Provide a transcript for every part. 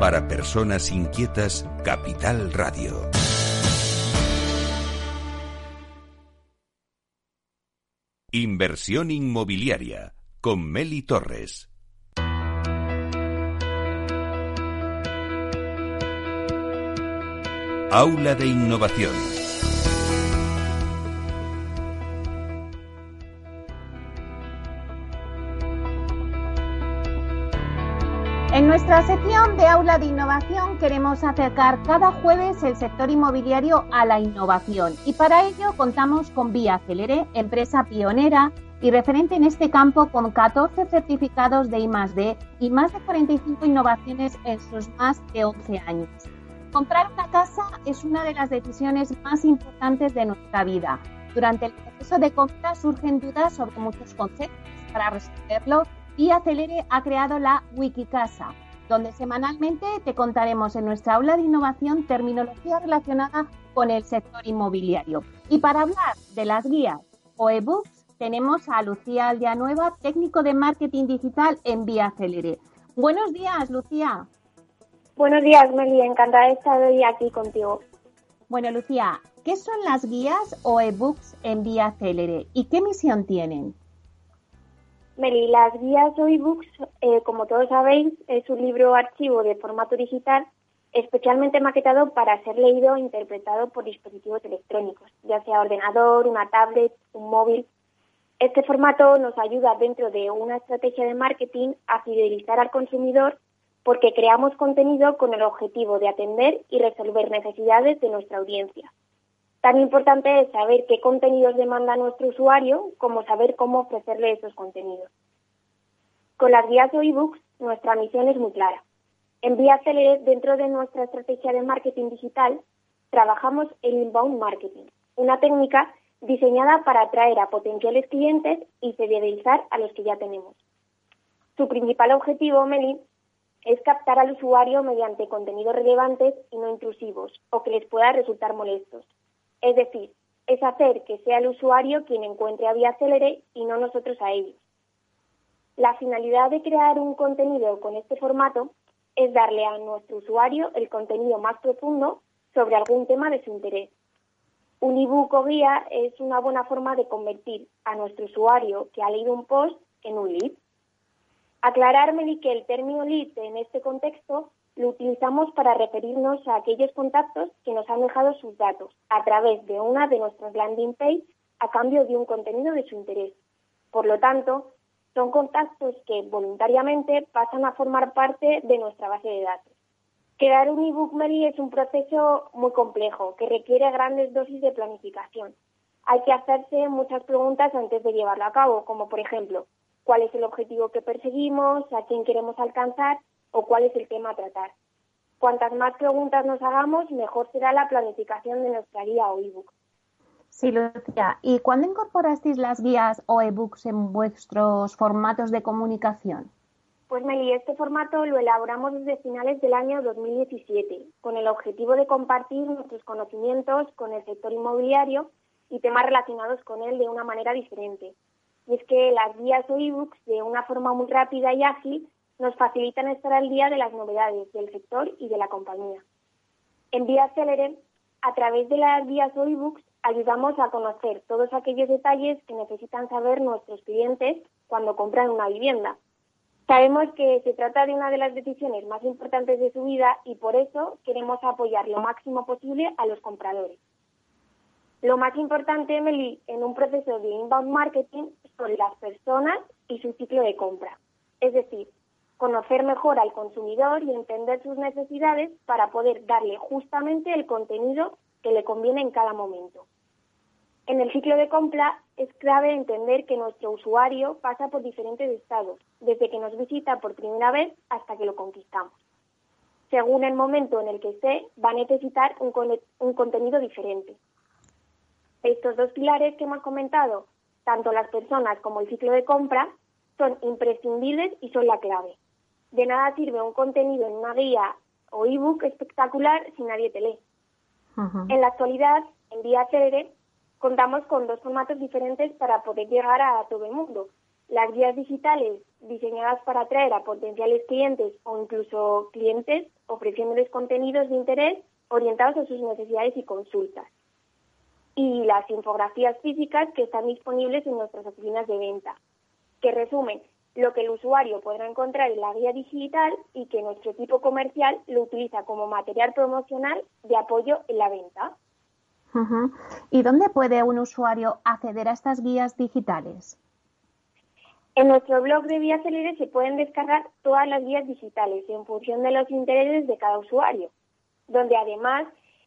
Para personas inquietas, Capital Radio. Inversión inmobiliaria con Meli Torres. Aula de Innovación. Nuestra sección de Aula de Innovación queremos acercar cada jueves el sector inmobiliario a la innovación y para ello contamos con Vía Celere, empresa pionera y referente en este campo con 14 certificados de I+D y más de 45 innovaciones en sus más de 11 años. Comprar una casa es una de las decisiones más importantes de nuestra vida. Durante el proceso de compra surgen dudas sobre muchos conceptos. Para resolverlo, y Acelere ha creado la Wikicasa, donde semanalmente te contaremos en nuestra aula de innovación terminología relacionada con el sector inmobiliario. Y para hablar de las guías o ebooks, tenemos a Lucía Aldeanueva, técnico de marketing digital en Vía Acelere. Buenos días, Lucía. Buenos días, Meli. Encantada de estar hoy aquí contigo. Bueno, Lucía, ¿qué son las guías o ebooks en Vía Acelere y qué misión tienen? Meli, las guías o ebooks, eh, como todos sabéis, es un libro archivo de formato digital especialmente maquetado para ser leído e interpretado por dispositivos electrónicos, ya sea ordenador, una tablet, un móvil. Este formato nos ayuda dentro de una estrategia de marketing a fidelizar al consumidor porque creamos contenido con el objetivo de atender y resolver necesidades de nuestra audiencia. Tan importante es saber qué contenidos demanda nuestro usuario como saber cómo ofrecerle esos contenidos. Con las guías o ebooks, nuestra misión es muy clara. En Vía dentro de nuestra estrategia de marketing digital, trabajamos el inbound marketing, una técnica diseñada para atraer a potenciales clientes y fidelizar a los que ya tenemos. Su principal objetivo, Meli, es captar al usuario mediante contenidos relevantes y no intrusivos o que les pueda resultar molestos. Es decir, es hacer que sea el usuario quien encuentre a Vía Celere y no nosotros a ellos. La finalidad de crear un contenido con este formato es darle a nuestro usuario el contenido más profundo sobre algún tema de su interés. Un ebook o guía es una buena forma de convertir a nuestro usuario que ha leído un post en un lead. Aclararme que el término lead en este contexto lo utilizamos para referirnos a aquellos contactos que nos han dejado sus datos a través de una de nuestras landing page a cambio de un contenido de su interés. Por lo tanto, son contactos que voluntariamente pasan a formar parte de nuestra base de datos. Crear un ebook Mary es un proceso muy complejo que requiere grandes dosis de planificación. Hay que hacerse muchas preguntas antes de llevarlo a cabo, como por ejemplo, ¿cuál es el objetivo que perseguimos? ¿A quién queremos alcanzar? O cuál es el tema a tratar. Cuantas más preguntas nos hagamos, mejor será la planificación de nuestra guía o ebook. Sí, Lucía. ¿Y cuándo incorporasteis las guías o ebooks en vuestros formatos de comunicación? Pues Meli, este formato lo elaboramos desde finales del año 2017, con el objetivo de compartir nuestros conocimientos con el sector inmobiliario y temas relacionados con él de una manera diferente. Y es que las guías o ebooks, de una forma muy rápida y ágil, nos facilitan estar al día de las novedades del sector y de la compañía. En Vía Celere, a través de las guías o ebooks, ayudamos a conocer todos aquellos detalles que necesitan saber nuestros clientes cuando compran una vivienda. Sabemos que se trata de una de las decisiones más importantes de su vida y por eso queremos apoyar lo máximo posible a los compradores. Lo más importante, Emily, en un proceso de inbound marketing son las personas y su ciclo de compra. Es decir, conocer mejor al consumidor y entender sus necesidades para poder darle justamente el contenido que le conviene en cada momento. En el ciclo de compra es clave entender que nuestro usuario pasa por diferentes estados, desde que nos visita por primera vez hasta que lo conquistamos. Según el momento en el que esté, va a necesitar un, un contenido diferente. Estos dos pilares que hemos comentado, tanto las personas como el ciclo de compra, son imprescindibles y son la clave. De nada sirve un contenido en una guía o ebook espectacular si nadie te lee. En la actualidad, en Vía Célere, contamos con dos formatos diferentes para poder llegar a todo el mundo. Las guías digitales diseñadas para atraer a potenciales clientes o incluso clientes ofreciéndoles contenidos de interés orientados a sus necesidades y consultas. Y las infografías físicas que están disponibles en nuestras oficinas de venta, que resumen lo que el usuario podrá encontrar en la guía digital y que nuestro equipo comercial lo utiliza como material promocional de apoyo en la venta. ¿Y dónde puede un usuario acceder a estas guías digitales? En nuestro blog de Vía se pueden descargar todas las guías digitales en función de los intereses de cada usuario, donde además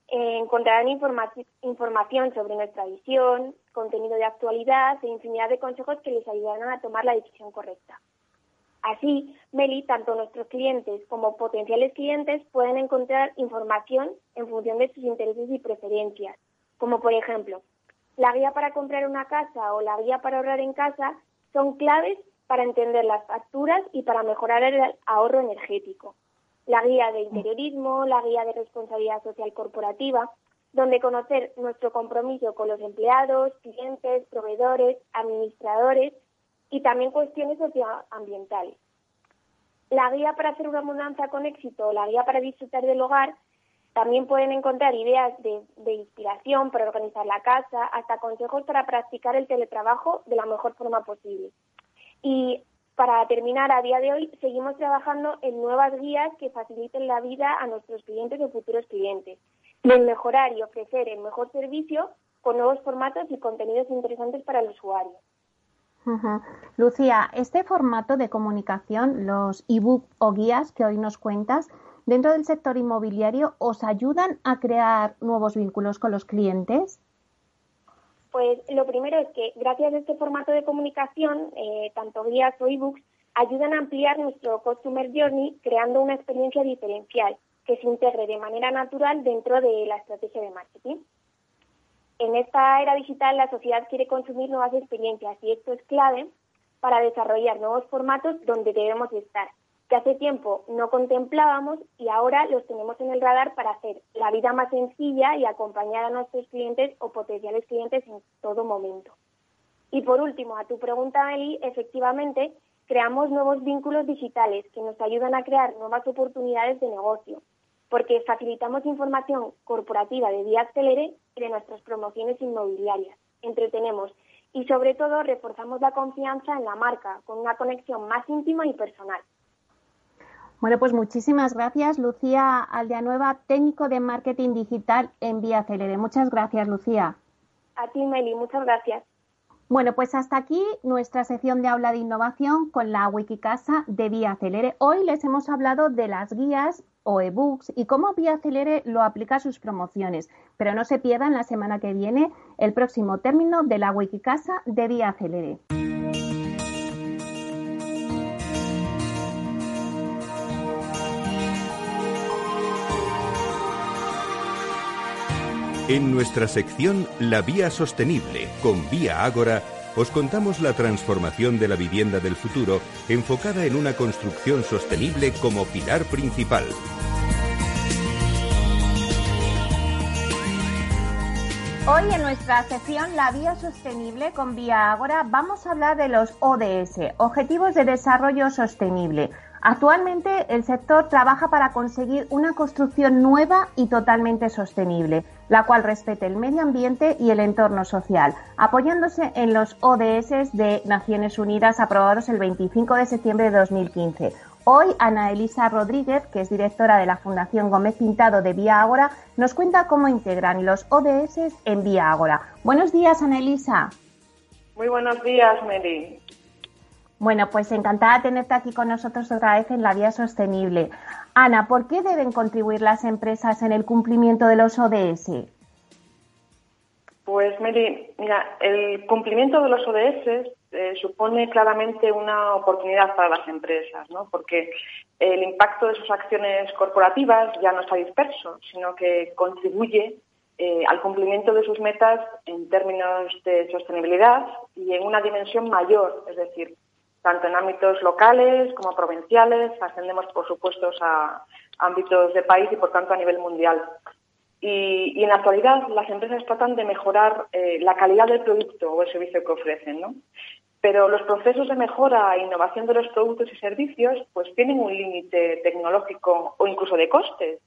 eh, encontrarán información sobre nuestra visión, contenido de actualidad e infinidad de consejos que les ayudarán a tomar la decisión correcta. Así, Meli, tanto nuestros clientes como potenciales clientes pueden encontrar información en función de sus intereses y preferencias, como por ejemplo, la guía para comprar una casa o la guía para ahorrar en casa son claves para entender las facturas y para mejorar el ahorro energético la guía de interiorismo, la guía de responsabilidad social corporativa, donde conocer nuestro compromiso con los empleados, clientes, proveedores, administradores y también cuestiones socioambientales. La guía para hacer una mudanza con éxito, la guía para disfrutar del hogar, también pueden encontrar ideas de, de, inspiración para organizar la casa, hasta consejos para practicar el teletrabajo de la mejor forma posible. Y para terminar, a día de hoy seguimos trabajando en nuevas guías que faciliten la vida a nuestros clientes y futuros clientes y en mejorar y ofrecer el mejor servicio con nuevos formatos y contenidos interesantes para el usuario. Lucía, este formato de comunicación, los ebook o guías que hoy nos cuentas, dentro del sector inmobiliario, ¿os ayudan a crear nuevos vínculos con los clientes? Pues lo primero es que gracias a este formato de comunicación, eh, tanto guías o ebooks ayudan a ampliar nuestro Customer Journey creando una experiencia diferencial que se integre de manera natural dentro de la estrategia de marketing. En esta era digital la sociedad quiere consumir nuevas experiencias y esto es clave para desarrollar nuevos formatos donde debemos estar que hace tiempo no contemplábamos y ahora los tenemos en el radar para hacer la vida más sencilla y acompañar a nuestros clientes o potenciales clientes en todo momento. Y por último, a tu pregunta, Eli, efectivamente, creamos nuevos vínculos digitales que nos ayudan a crear nuevas oportunidades de negocio, porque facilitamos información corporativa de Vía Celere y de nuestras promociones inmobiliarias. Entretenemos y sobre todo reforzamos la confianza en la marca con una conexión más íntima y personal. Bueno, pues muchísimas gracias, Lucía Aldeanueva, técnico de marketing digital en Vía Celere. Muchas gracias, Lucía. A ti, Meli, muchas gracias. Bueno, pues hasta aquí nuestra sección de aula de innovación con la Wikicasa de Vía Celere. Hoy les hemos hablado de las guías o ebooks y cómo Vía Celere lo aplica a sus promociones. Pero no se pierdan la semana que viene el próximo término de la Wikicasa de Vía Celere. En nuestra sección La Vía Sostenible con Vía Ágora, os contamos la transformación de la vivienda del futuro enfocada en una construcción sostenible como pilar principal. Hoy en nuestra sección La Vía Sostenible con Vía Ágora vamos a hablar de los ODS, Objetivos de Desarrollo Sostenible Actualmente el sector trabaja para conseguir una construcción nueva y totalmente sostenible, la cual respete el medio ambiente y el entorno social, apoyándose en los ODS de Naciones Unidas aprobados el 25 de septiembre de 2015. Hoy Ana Elisa Rodríguez, que es directora de la Fundación Gómez Pintado de Vía Ágora, nos cuenta cómo integran los ODS en Vía Ágora. Buenos días, Ana Elisa. Muy buenos días, Mary. Bueno, pues encantada de tenerte aquí con nosotros otra vez en la vía sostenible. Ana, ¿por qué deben contribuir las empresas en el cumplimiento de los ODS? Pues Mary, mira, el cumplimiento de los ODS eh, supone claramente una oportunidad para las empresas, ¿no? Porque el impacto de sus acciones corporativas ya no está disperso, sino que contribuye eh, al cumplimiento de sus metas en términos de sostenibilidad y en una dimensión mayor, es decir, tanto en ámbitos locales como provinciales, ascendemos por supuesto a ámbitos de país y por tanto a nivel mundial. Y, en la actualidad las empresas tratan de mejorar eh, la calidad del producto o el servicio que ofrecen. ¿no? pero los procesos de mejora e innovación de los productos y servicios pues tienen un límite tecnológico o incluso de costes.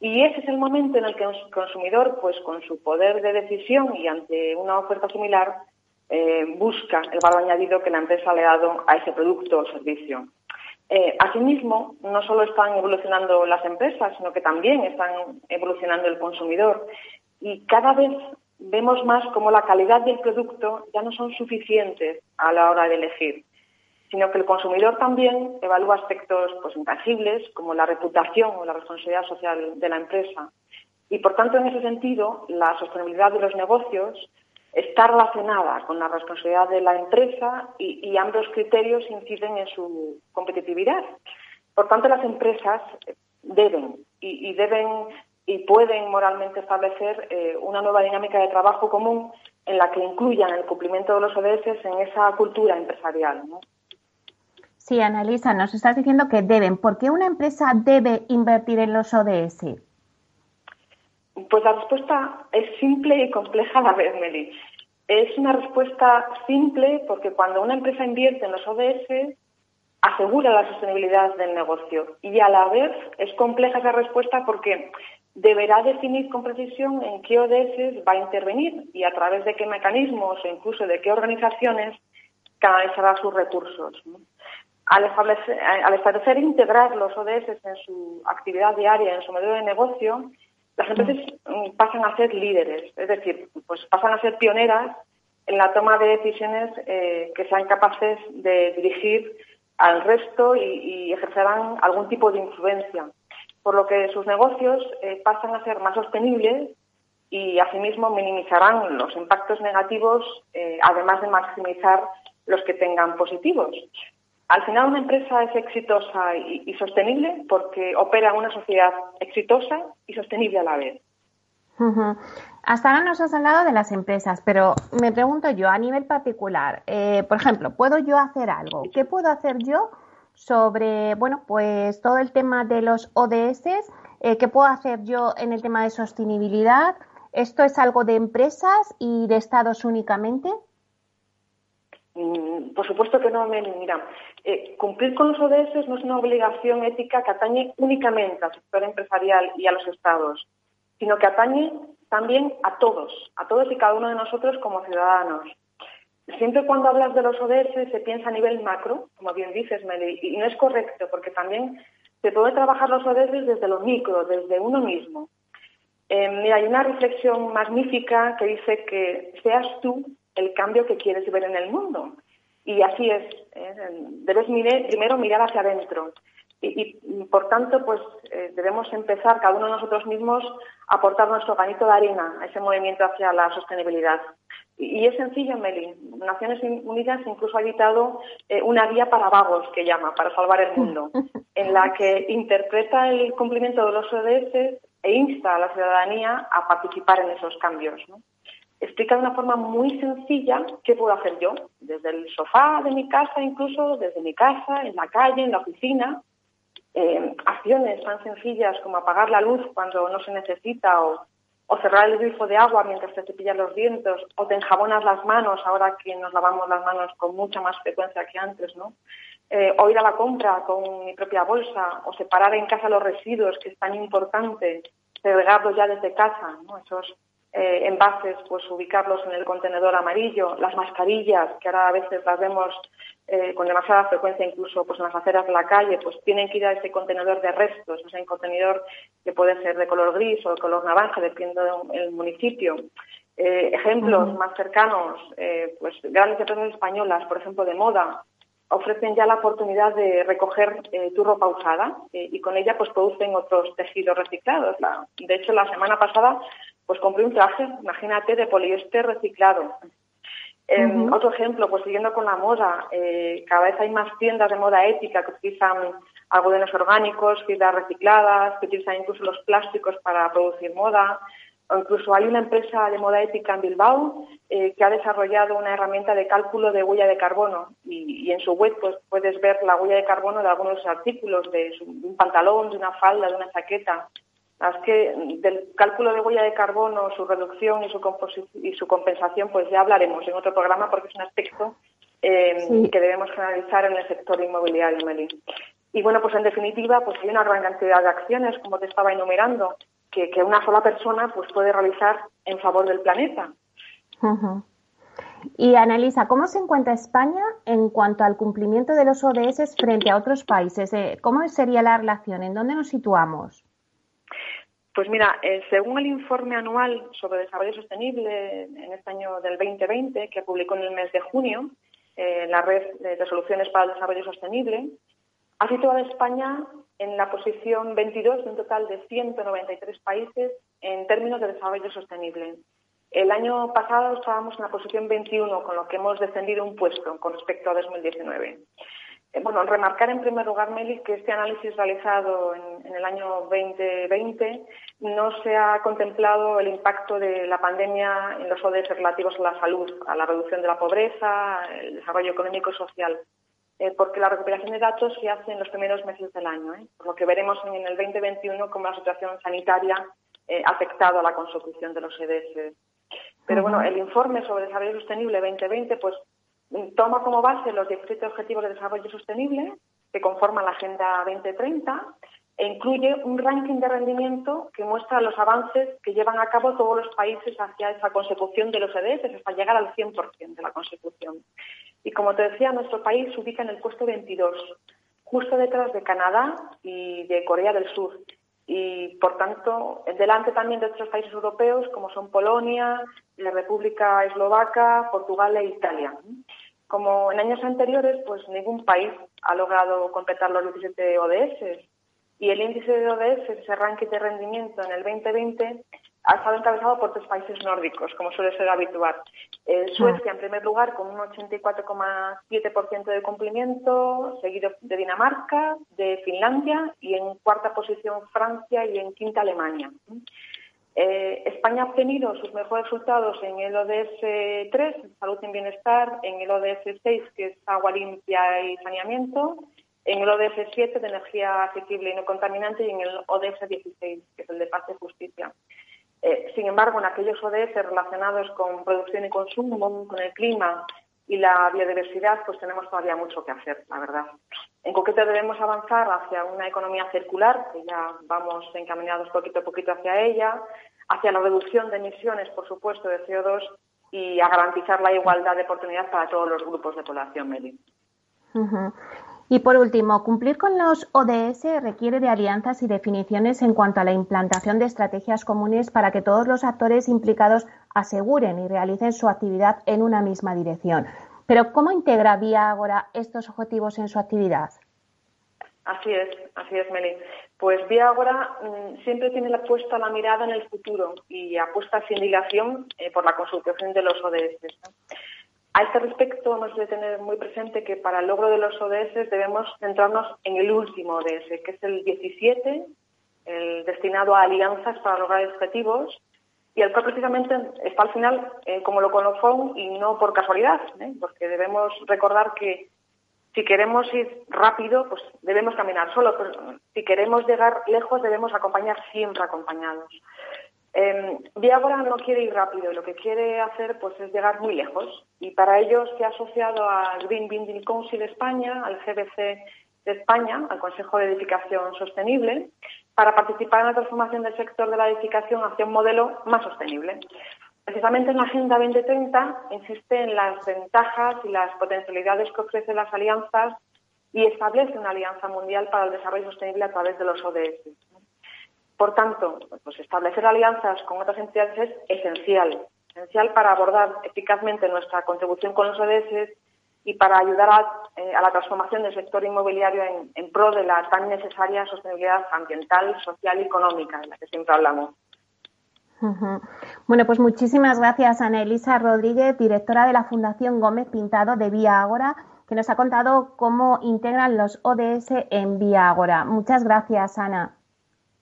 Y ese es el momento en el que el consumidor, pues con su poder de decisión y ante una oferta similar, eh, busca el valor añadido que la empresa le ha dado a ese producto o servicio. Eh, asimismo, no solo están evolucionando las empresas, sino que también están evolucionando el consumidor. Y cada vez vemos más cómo la calidad del producto ya no son suficientes a la hora de elegir, sino que el consumidor también evalúa aspectos pues, intangibles como la reputación o la responsabilidad social de la empresa. Y por tanto, en ese sentido, la sostenibilidad de los negocios está relacionada con la responsabilidad de la empresa y, ambos criterios inciden en su competitividad. Por tanto, las empresas deben y deben y pueden moralmente establecer eh, una nueva dinámica de trabajo común en la que incluyan el cumplimiento de los ODS en esa cultura empresarial. Sí, Analisa, nos estás diciendo que deben. ¿Por qué una empresa debe invertir en los ODS? Pues la respuesta es simple y compleja a la vez, Meli. Es una respuesta simple porque cuando una empresa invierte en los ODS, asegura la sostenibilidad del negocio. Y a la vez es compleja esa respuesta porque deberá definir con precisión en qué ODS va a intervenir y a través de qué mecanismos o incluso de qué organizaciones canalizará sus recursos. Al, establecer, al establecer e integrar los ODS en su actividad diaria, en su modelo de negocio, las empresas mm, pasan a ser líderes, es decir, pues pasan a ser pioneras en la toma de decisiones eh, que sean capaces de dirigir al resto y, ejercerán algún tipo de influencia por lo que sus negocios eh, pasan a ser más sostenibles y asimismo minimizarán los impactos negativos, eh, además de maximizar los que tengan positivos. Al final una empresa es exitosa y, sostenible porque opera una sociedad exitosa y sostenible a la vez. Hasta ahora nos has hablado de las empresas, pero me pregunto yo a nivel particular, eh, por ejemplo, ¿puedo yo hacer algo? ¿Qué puedo hacer yo sobre, bueno, pues todo el tema de los ODS, eh, qué puedo hacer yo en el tema de sostenibilidad. ¿Esto es algo de empresas y de estados únicamente? Mm, por supuesto que no. Mira, eh, cumplir con los ODS no es una obligación ética que atañe únicamente al sector empresarial y a los estados, sino que atañe también a todos, a todos y cada uno de nosotros como ciudadanos. Siempre cuando hablas de los ODS se piensa a nivel macro, como bien dices, Meli, y no es correcto, porque también se puede trabajar los ODS desde lo micro, desde uno mismo. Eh, mira, hay una reflexión magnífica que dice que seas tú el cambio que quieres ver en el mundo. Y así es. ¿eh? Debes primero mirar hacia adentro. Y, por tanto, pues eh, debemos empezar cada uno de nosotros mismos a aportar nuestro granito de arena a ese movimiento hacia la sostenibilidad. Y, es sencillo, Meli. Naciones Unidas incluso ha editado eh, una guía para vagos, que llama, para salvar el mundo, en la que interpreta el cumplimiento de los ODS e insta a la ciudadanía a participar en esos cambios. Explica de una forma muy sencilla qué puedo hacer yo, desde el sofá de mi casa, incluso desde mi casa, en la calle, en la oficina. Eh, acciones tan sencillas como apagar la luz cuando no se necesita o o cerrar el grifo de agua mientras te cepillas los dientes, o te enjabonas las manos, ahora que nos lavamos las manos con mucha más frecuencia que antes, ¿no? Eh, o ir a la compra con mi propia bolsa, o separar en casa los residuos, que es tan importante, segregarlos ya desde casa, ¿no? Esos eh, envases, pues ubicarlos en el contenedor amarillo, las mascarillas, que ahora a veces las vemos eh, con demasiada frecuencia incluso pues en las aceras de la calle, pues tienen que ir a ese contenedor de restos, ese contenedor que puede ser de color gris o de color naranja, dependiendo del municipio. Eh, ejemplos más cercanos, eh, pues grandes empresas españolas, por ejemplo, de moda, ofrecen ya la oportunidad de recoger tu ropa usada y con ella pues producen otros tejidos reciclados. de hecho, la semana pasada pues compré un traje, imagínate, de poliéster reciclado. Em, otro ejemplo, pues siguiendo con la moda, eh, cada vez hay más tiendas de moda ética que utilizan algodones orgánicos, fibras recicladas, que utilizan incluso los plásticos para producir moda. O incluso hay una empresa de moda ética en Bilbao eh, que ha desarrollado una herramienta de cálculo de huella de carbono y, en su web pues, puedes ver la huella de carbono de algunos artículos, de un pantalón, de una falda, de una chaqueta. Es que del cálculo de huella de carbono, su reducción y su, y su compensación, pues ya hablaremos en otro programa porque es un aspecto eh, que debemos generalizar en el sector inmobiliario, Meli. Y bueno, pues en definitiva, pues hay una gran cantidad de acciones, como te estaba enumerando, que, una sola persona pues puede realizar en favor del planeta. Y Analisa, ¿cómo se encuentra España en cuanto al cumplimiento de los ODS frente a otros países? Eh, ¿Cómo sería la relación? ¿En dónde nos situamos? Pues mira, eh, según el informe anual sobre desarrollo sostenible en este año del 2020, que publicó en el mes de junio, eh, la red de resoluciones para el desarrollo sostenible, ha situado a España en la posición 22 de un total de 193 países en términos de desarrollo sostenible. El año pasado estábamos en la posición 21, con lo que hemos descendido un puesto con respecto a 2019. Eh, bueno, remarcar en primer lugar, Meli, que este análisis realizado en, el año 2020 no se ha contemplado el impacto de la pandemia en los ODS relativos a la salud, a la reducción de la pobreza, el desarrollo económico y social. Eh, porque la recuperación de datos se hace en los primeros meses del año, ¿eh? por lo que veremos en el 2021 cómo la situación sanitaria ha afectado a la consecución de los ODS. Pero bueno, el informe sobre desarrollo sostenible 2020 pues toma como base los 17 Objetivos de Desarrollo Sostenible que conforman la Agenda 2030 e incluye un ranking de rendimiento que muestra los avances que llevan a cabo todos los países hacia esa consecución de los ODS, hasta llegar al 100% de la consecución. Y como te decía, nuestro país se ubica en el puesto 22, justo detrás de Canadá y de Corea del Sur y, por tanto, delante también de otros países europeos como son Polonia, la República Eslovaca, Portugal e Italia. Como en años anteriores, pues ningún país ha logrado completar los 17 ODS y el índice de ODS, ese ranking de rendimiento en el 2020, ha estado encabezado por tres países nórdicos, como suele ser habitual. Eh, Suecia, en primer lugar, con un 84,7% de cumplimiento, seguido de Dinamarca, de Finlandia y en cuarta posición Francia y en quinta Alemania. Eh, España ha obtenido sus mejores resultados en el ODS 3, Salud y Bienestar, en el ODS 6, que es Agua Limpia y Saneamiento, en el ODS 7, de Energía Asequible y No Contaminante, y en el ODS 16, que es el de Paz y Justicia. Eh, sin embargo, en aquellos ODS relacionados con producción y consumo, con el clima y la biodiversidad, pues tenemos todavía mucho que hacer, la verdad. En concreto, debemos avanzar hacia una economía circular, que ya vamos encaminados poquito a poquito hacia ella, hacia la reducción de emisiones, por supuesto, de CO2 y a garantizar la igualdad de oportunidad para todos los grupos de población, Meli. Y por último, cumplir con los ODS requiere de alianzas y definiciones en cuanto a la implantación de estrategias comunes para que todos los actores implicados aseguren y realicen su actividad en una misma dirección. Pero ¿cómo integra Vía Agora estos objetivos en su actividad? Así es, así es, Meli. Pues Vía Agora mm, siempre tiene la puesta la mirada en el futuro y apuesta sin dilación eh, por la consecución de los ODS. A este respecto, hemos de tener muy presente que para el logro de los ODS debemos centrarnos en el último ODS, que es el 17, el destinado a alianzas para lograr objetivos, y el cual precisamente está al final eh, como lo colofón y no por casualidad, ¿eh? porque debemos recordar que si queremos ir rápido, pues debemos caminar solo, pero si queremos llegar lejos debemos acompañar siempre acompañados. Eh, Viagora no quiere ir rápido, lo que quiere hacer pues es llegar muy lejos y para ello se ha asociado al Green Building Council España, al GBC de España, al Consejo de Edificación Sostenible, para participar en la transformación del sector de la edificación hacia un modelo más sostenible. Precisamente en la Agenda 2030 insiste en las ventajas y las potencialidades que ofrecen las alianzas y establece una alianza mundial para el desarrollo sostenible a través de los ODS. Por tanto, pues establecer alianzas con otras entidades es esencial, esencial para abordar eficazmente nuestra contribución con los ODS y para ayudar a, eh, la transformación del sector inmobiliario en, pro de la tan necesaria sostenibilidad ambiental, social y económica de la que siempre hablamos. Bueno, pues muchísimas gracias, Ana Elisa Rodríguez, directora de la Fundación Gómez Pintado de Vía Ágora, que nos ha contado cómo integran los ODS en Vía Ágora. Muchas gracias, Ana.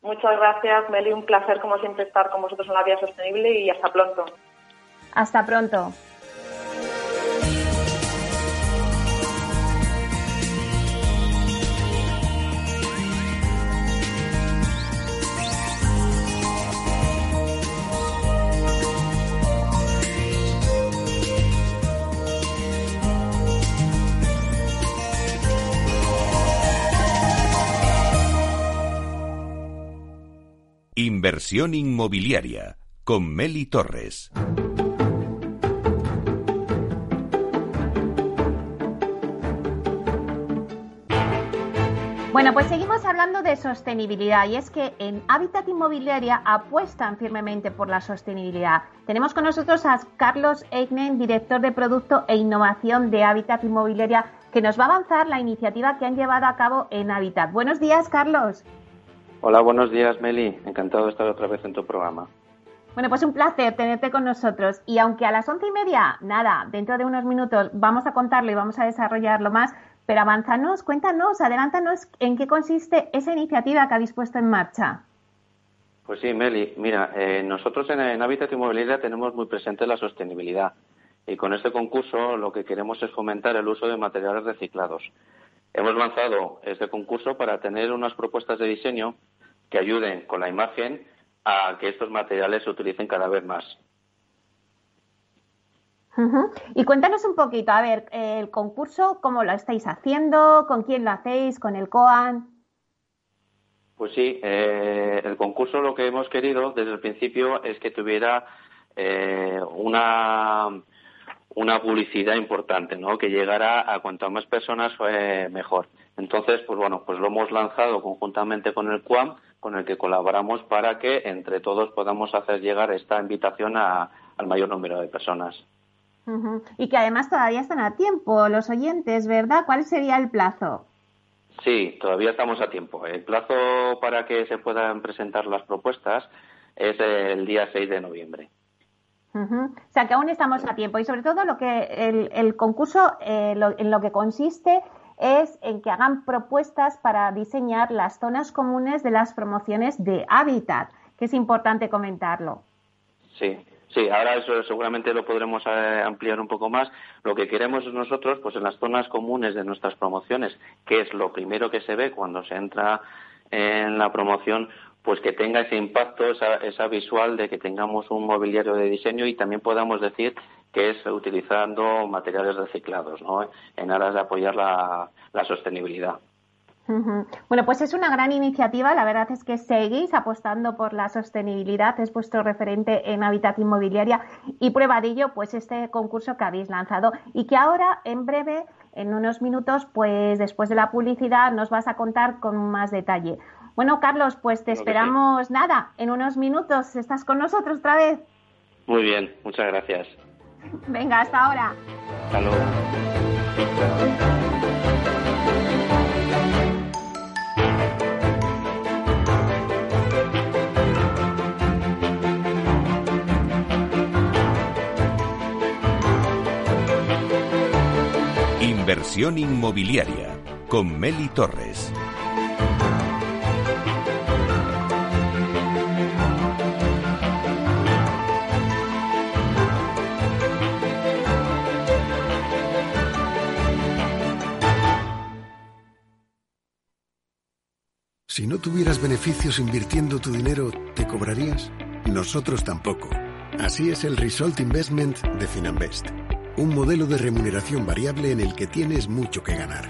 Muchas gracias, Meli. Un placer, como siempre, estar con vosotros en la Vía Sostenible y hasta pronto. Hasta pronto. Inversión inmobiliaria con Meli Torres. Bueno, pues seguimos hablando de sostenibilidad y es que en Hábitat Inmobiliaria apuestan firmemente por la sostenibilidad. Tenemos con nosotros a Carlos Eignen, director de Producto e Innovación de Hábitat Inmobiliaria, que nos va a avanzar la iniciativa que han llevado a cabo en Hábitat. Buenos días, Carlos. Hola, buenos días, Meli. Encantado de estar otra vez en tu programa. Bueno, pues un placer tenerte con nosotros. Y aunque a las once y media, nada, dentro de unos minutos vamos a contarlo y vamos a desarrollarlo más, pero avánzanos, cuéntanos, adelántanos en qué consiste esa iniciativa que habéis puesto en marcha. Pues sí, Meli, mira, eh, nosotros en, en Hábitat Inmobiliaria tenemos muy presente la sostenibilidad y con este concurso lo que queremos es fomentar el uso de materiales reciclados. Hemos lanzado este concurso para tener unas propuestas de diseño que ayuden con la imagen a que estos materiales se utilicen cada vez más. Y cuéntanos un poquito, a ver, el concurso, ¿cómo lo estáis haciendo? ¿Con quién lo hacéis? ¿Con el COAN? Pues sí, eh, el concurso lo que hemos querido desde el principio es que tuviera eh, una, una publicidad importante, ¿no? Que llegara a cuantas más personas eh, mejor. Entonces, pues bueno, pues lo hemos lanzado conjuntamente con el CUAM, con el que colaboramos para que entre todos podamos hacer llegar esta invitación al mayor número de personas. Y que además todavía están a tiempo los oyentes, ¿verdad? ¿Cuál sería el plazo? Sí, todavía estamos a tiempo. El plazo para que se puedan presentar las propuestas es el día 6 de noviembre. O sea que aún estamos a tiempo y sobre todo lo que el, concurso eh, en lo que consiste es en que hagan propuestas para diseñar las zonas comunes de las promociones de hábitat, que es importante comentarlo. Sí, Sí, ahora eso seguramente lo podremos eh, ampliar un poco más. Lo que queremos nosotros, pues en las zonas comunes de nuestras promociones, que es lo primero que se ve cuando se entra en la promoción, pues que tenga ese impacto, esa, esa visual de que tengamos un mobiliario de diseño y también podamos decir que es utilizando materiales reciclados, ¿no? En aras de apoyar la sostenibilidad. Bueno, pues es una gran iniciativa. La verdad es que seguís apostando por la sostenibilidad. Es vuestro referente en Hábitat Inmobiliaria y prueba de ello, pues este concurso que habéis lanzado y que ahora, en breve, en unos minutos, pues después de la publicidad, nos vas a contar con más detalle. Bueno, Carlos, pues te esperamos nada. En unos minutos estás con nosotros otra vez. Muy bien, muchas gracias. Venga, hasta ahora. Hasta luego. Inversión inmobiliaria con Meli Torres. Si no tuvieras beneficios invirtiendo tu dinero, ¿te cobrarías? Nosotros tampoco. Así es el Result Investment de Finanbest un modelo de remuneración variable en el que tienes mucho que ganar.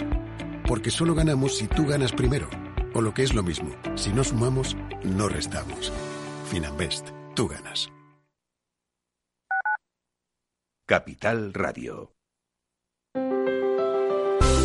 Porque solo ganamos si tú ganas primero. O lo que es lo mismo, si no sumamos, no restamos. Finanbest, tú ganas. Capital Radio.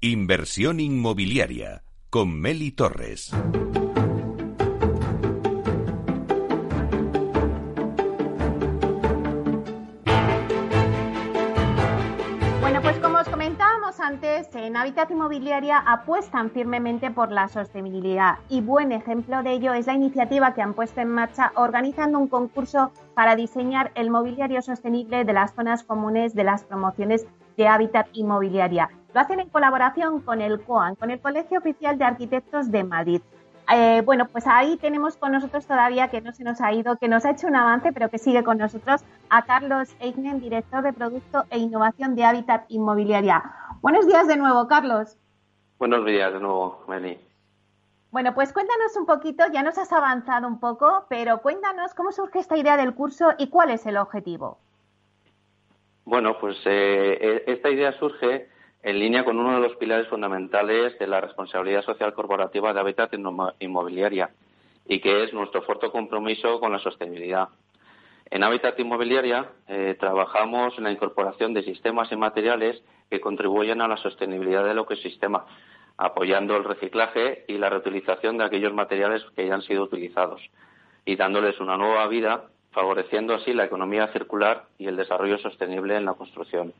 Inversión inmobiliaria con Meli Torres. Bueno, pues como os comentábamos antes, en Habitat Inmobiliaria apuestan firmemente por la sostenibilidad y buen ejemplo de ello es la iniciativa que han puesto en marcha organizando un concurso para diseñar el mobiliario sostenible de las zonas comunes de las promociones de Hábitat Inmobiliaria. Lo hacen en colaboración con el COAN, con el Colegio Oficial de Arquitectos de Madrid. Eh, bueno, pues ahí tenemos con nosotros todavía, que no se nos ha ido, que nos ha hecho un avance, pero que sigue con nosotros, a Carlos Eignen, director de Producto e Innovación de Hábitat Inmobiliaria. Buenos días de nuevo, Carlos. Buenos días de nuevo, Meli. Bueno, pues cuéntanos un poquito, ya nos has avanzado un poco, pero cuéntanos cómo surge esta idea del curso y cuál es el objetivo. Bueno, pues eh, e, esta idea surge en línea con uno de los pilares fundamentales de la responsabilidad social corporativa de Habitat Inmobiliaria y que es nuestro fuerte compromiso con la sostenibilidad. En Habitat Inmobiliaria eh, trabajamos en la incorporación de sistemas y materiales que contribuyen a la sostenibilidad del ecosistema, apoyando el reciclaje y la reutilización de aquellos materiales que ya han sido utilizados y dándoles una nueva vida favoreciendo así la economía circular y el desarrollo sostenible en la construcción.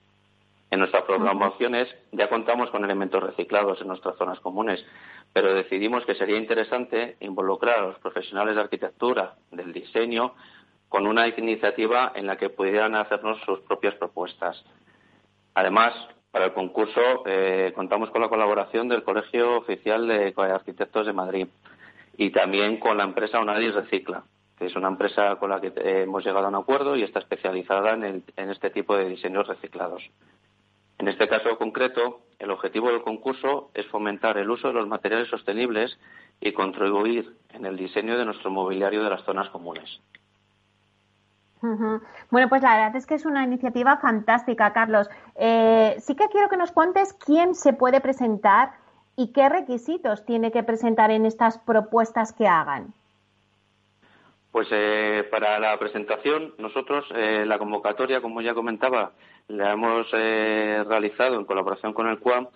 En nuestras programaciones ya contamos con elementos reciclados en nuestras zonas comunes, pero decidimos que sería interesante involucrar a los profesionales de arquitectura, del diseño, con una iniciativa en la que pudieran hacernos sus propias propuestas. Además, para el concurso eh, contamos con la colaboración del Colegio Oficial de Arquitectos de Madrid y también con la empresa Unadis Recicla, que es una empresa con la que hemos llegado a un acuerdo y está especializada en, este tipo de diseños reciclados. En este caso concreto, el objetivo del concurso es fomentar el uso de los materiales sostenibles y contribuir en el diseño de nuestro mobiliario de las zonas comunes. Bueno, pues la verdad es que es una iniciativa fantástica, Carlos. Eh, sí que quiero que nos cuentes quién se puede presentar y qué requisitos tiene que presentar en estas propuestas que hagan. Pues eh, para la presentación, nosotros eh, la convocatoria, como ya comentaba, la hemos eh, realizado en colaboración con el CUAM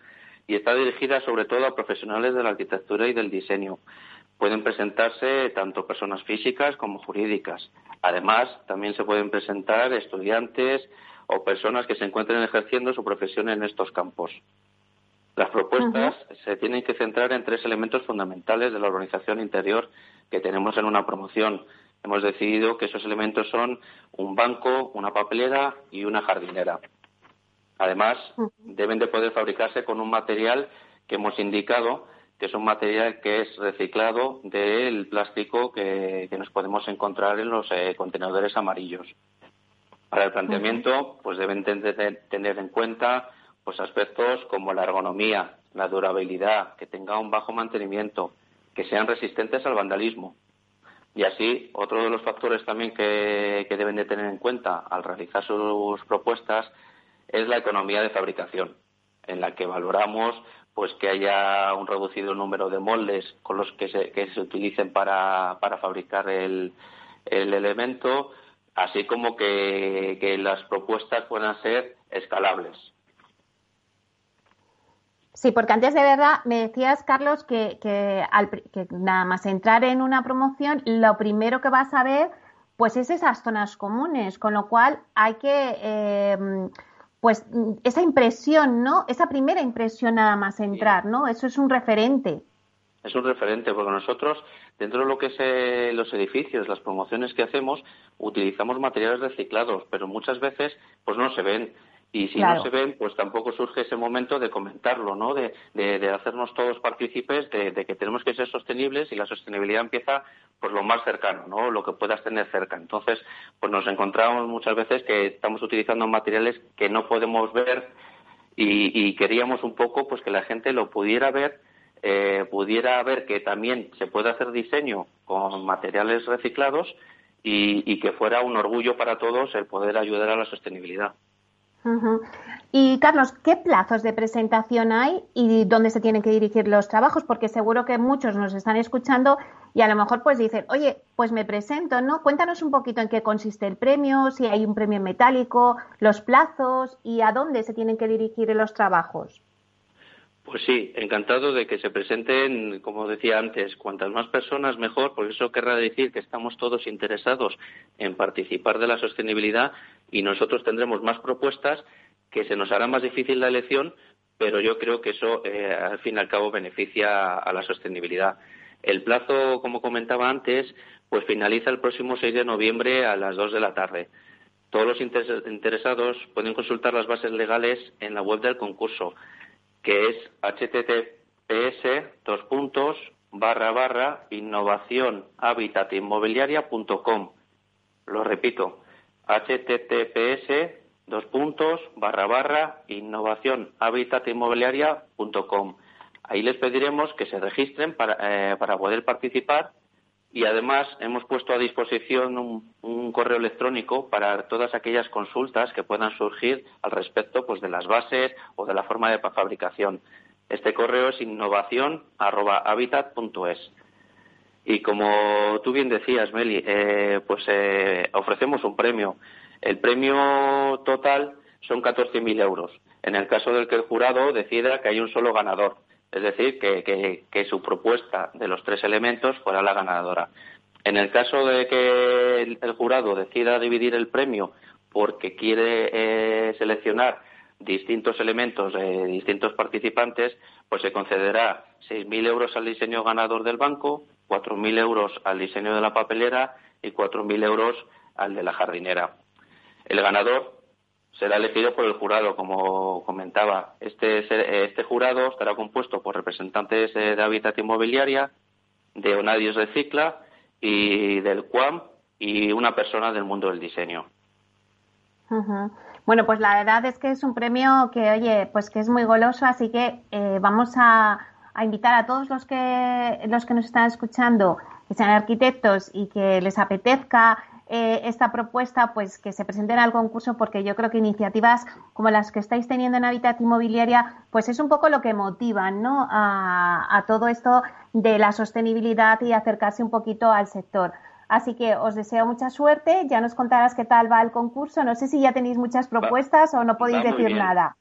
y está dirigida sobre todo a profesionales de la arquitectura y del diseño. Pueden presentarse tanto personas físicas como jurídicas. Además, también se pueden presentar estudiantes o personas que se encuentren ejerciendo su profesión en estos campos. Las propuestas se tienen que centrar en tres elementos fundamentales de la organización interior que tenemos en una promoción. Hemos decidido que esos elementos son un banco, una papelera y una jardinera. Además, deben de poder fabricarse con un material que hemos indicado que es un material que es reciclado del plástico que, nos podemos encontrar en los eh, contenedores amarillos. Para el planteamiento, pues deben tener en cuenta pues aspectos como la ergonomía, la durabilidad, que tenga un bajo mantenimiento, que sean resistentes al vandalismo. Y así, otro de los factores también que, deben de tener en cuenta al realizar sus propuestas es la economía de fabricación, en la que valoramos pues que haya un reducido número de moldes con los que se, utilicen para, fabricar el, el elemento, así como que las propuestas puedan ser escalables. Sí, porque antes de verdad me decías, Carlos, que, que, al, que nada más entrar en una promoción, lo primero que vas a ver, pues es esas zonas comunes, con lo cual hay que, eh, pues esa impresión, ¿no? Esa primera impresión nada más entrar, ¿no? Eso es un referente. Es un referente, porque nosotros, dentro de lo que es eh, los edificios, las promociones que hacemos, utilizamos materiales reciclados, pero muchas veces pues no se ven. Y si no se ven, pues tampoco surge ese momento de comentarlo, ¿no? De, de, hacernos todos partícipes de, que tenemos que ser sostenibles y la sostenibilidad empieza por lo más cercano, ¿no? Lo que puedas tener cerca. Entonces, pues nos encontramos muchas veces que estamos utilizando materiales que no podemos ver y, queríamos un poco, pues que la gente lo pudiera ver, eh, pudiera ver que también se puede hacer diseño con materiales reciclados y, y que fuera un orgullo para todos el poder ayudar a la sostenibilidad. Y Carlos, ¿qué plazos de presentación hay y dónde se tienen que dirigir los trabajos? Porque seguro que muchos nos están escuchando y a lo mejor pues dicen, oye, pues me presento, ¿no? Cuéntanos un poquito en qué consiste el premio, si hay un premio metálico, los plazos y a dónde se tienen que dirigir los trabajos. Pues sí, encantado de que se presenten, como decía antes, cuantas más personas mejor, porque eso querrá decir que estamos todos interesados en participar de la sostenibilidad y nosotros tendremos más propuestas que se nos hará más difícil la elección, pero yo creo que eso eh, al fin y al cabo beneficia a la sostenibilidad. El plazo, como comentaba antes, pues finaliza el próximo 6 de noviembre a las 2 de la tarde. Todos los interesados pueden consultar las bases legales en la web del concurso que es https dos puntos barra barra innovación. Lo repito, https dos puntos barra barra innovación inmobiliaria.com. Ahí les pediremos que se registren para, eh, para poder participar y además hemos puesto a disposición un, correo electrónico para todas aquellas consultas que puedan surgir al respecto pues de las bases o de la forma de fabricación. Este correo es innovación@habitat.es. Y como tú bien decías, Meli, eh, pues eh, ofrecemos un premio. El premio total son 14.000 euros. En el caso del que el jurado decida que hay un solo ganador es decir, que, su propuesta de los tres elementos fuera la ganadora. En el caso de que el, jurado decida dividir el premio porque quiere eh, seleccionar distintos elementos de distintos participantes, pues se concederá 6.000 euros al diseño ganador del banco, 4.000 euros al diseño de la papelera y 4.000 euros al de la jardinera. El ganador será elegido por el jurado, como comentaba. Este, este jurado estará compuesto por representantes de Hábitat Inmobiliaria, de Onadios de Cicla y del QAM y una persona del mundo del diseño. Bueno, pues la verdad es que es un premio que, oye, pues que es muy goloso, así que eh, vamos a, a, invitar a todos los que, los que nos están escuchando, que sean arquitectos y que les apetezca eh, esta propuesta, pues que se presenten al concurso, porque yo creo que iniciativas como las que estáis teniendo en Habitat Inmobiliaria, pues es un poco lo que motivan ¿no? a, todo esto de la sostenibilidad y acercarse un poquito al sector. Así que os deseo mucha suerte. Ya nos contarás qué tal va el concurso. No sé si ya tenéis muchas propuestas o no podéis decir nada.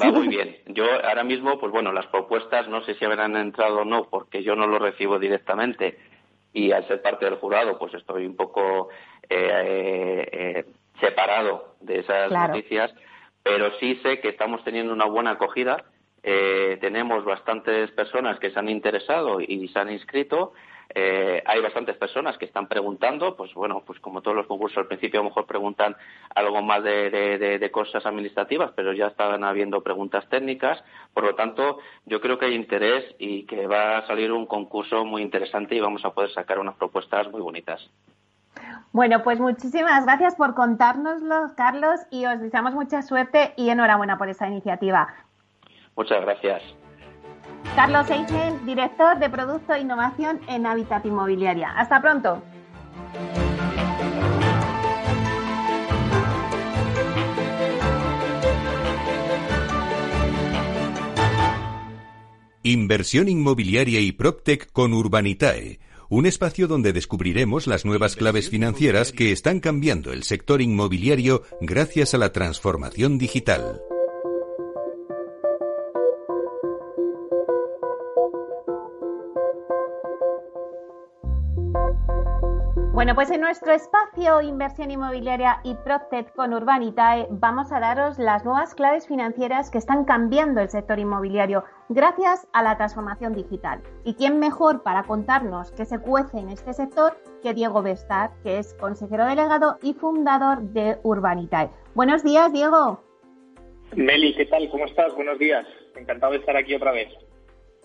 Va muy bien. Yo ahora mismo, pues bueno, las propuestas no sé si habrán entrado o no, porque yo no lo recibo directamente. Y al ser parte del jurado, pues estoy un poco eh, eh, separado de esas noticias, pero sí sé que estamos teniendo una buena acogida. Eh, tenemos bastantes personas que se han interesado y se han inscrito eh, hay bastantes personas que están preguntando, pues bueno, pues como todos los concursos al principio a lo mejor preguntan algo más de, cosas administrativas, pero ya están habiendo preguntas técnicas. Por lo tanto, yo creo que hay interés y que va a salir un concurso muy interesante y vamos a poder sacar unas propuestas muy bonitas. Bueno, pues muchísimas gracias por contárnoslo, Carlos, y os deseamos mucha suerte y enhorabuena por esa iniciativa. Muchas gracias. Carlos Eichen, director de Producto e Innovación en Habitat Inmobiliaria. Hasta pronto. Inversión inmobiliaria y PropTech con Urbanitae, un espacio donde descubriremos las nuevas claves financieras que están cambiando el sector inmobiliario gracias a la transformación digital. Bueno, pues en nuestro espacio Inversión Inmobiliaria y Proctet con Urbanitae vamos a daros las nuevas claves financieras que están cambiando el sector inmobiliario gracias a la transformación digital. ¿Y quién mejor para contarnos qué se cuece en este sector que Diego Bestar, que es consejero delegado y fundador de Urbanitae? Buenos días, Diego. Meli, ¿qué tal? ¿Cómo estás? Buenos días. Encantado de estar aquí otra vez.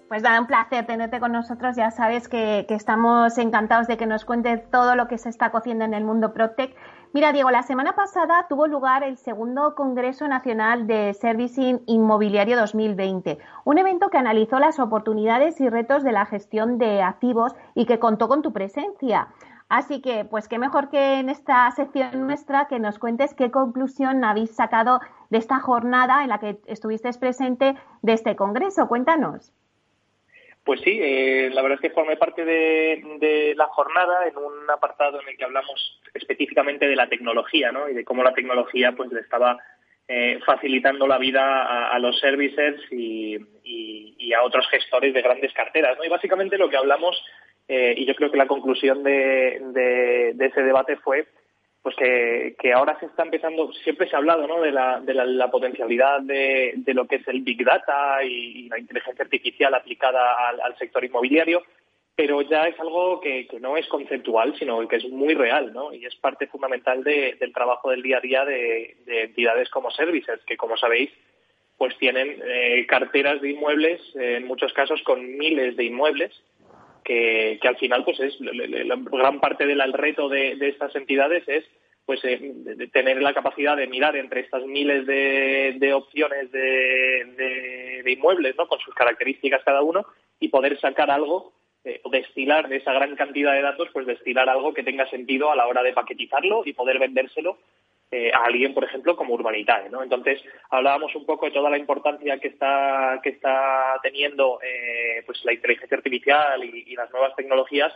Pues da un placer tenerte con nosotros. Ya sabes que, estamos encantados de que nos cuentes todo lo que se está cociendo en el mundo ProTech. Mira, Diego, la semana pasada tuvo lugar el segundo Congreso Nacional de Servicing Inmobiliario 2020, un evento que analizó las oportunidades y retos de la gestión de activos y que contó con tu presencia. Así que, pues qué mejor que en esta sección nuestra que nos cuentes qué conclusión habéis sacado de esta jornada en la que estuviste presente de este Congreso. Cuéntanos. Pues sí, eh, la verdad es que formé parte de, la jornada en un apartado en el que hablamos específicamente de la tecnología ¿no? y de cómo la tecnología pues le estaba eh, facilitando la vida a, los services y, a otros gestores de grandes carteras. ¿no? Y básicamente lo que hablamos, y yo creo que la conclusión de ese debate fue pues que, ahora se está empezando, siempre se ha hablado ¿no? de, la, de la, potencialidad de, de, lo que es el Big Data y, la inteligencia artificial aplicada al, sector inmobiliario, pero ya es algo que, no es conceptual, sino que es muy real, ¿no? Y es parte fundamental del trabajo del día a día de, entidades como Services, que como sabéis, pues tienen eh, carteras de inmuebles, en muchos casos con miles de inmuebles, que, al final pues es la, gran parte del reto de, estas entidades es pues eh, tener la capacidad de mirar entre estas miles de, opciones de, inmuebles ¿no? con sus características cada uno y poder sacar algo destilar de esa gran cantidad de datos pues destilar algo que tenga sentido a la hora de paquetizarlo y poder vendérselo eh, a alguien, por ejemplo, como Urbanitae, ¿no? Entonces, hablábamos un poco de toda la importancia que está, que está teniendo eh, pues la inteligencia artificial y, las nuevas tecnologías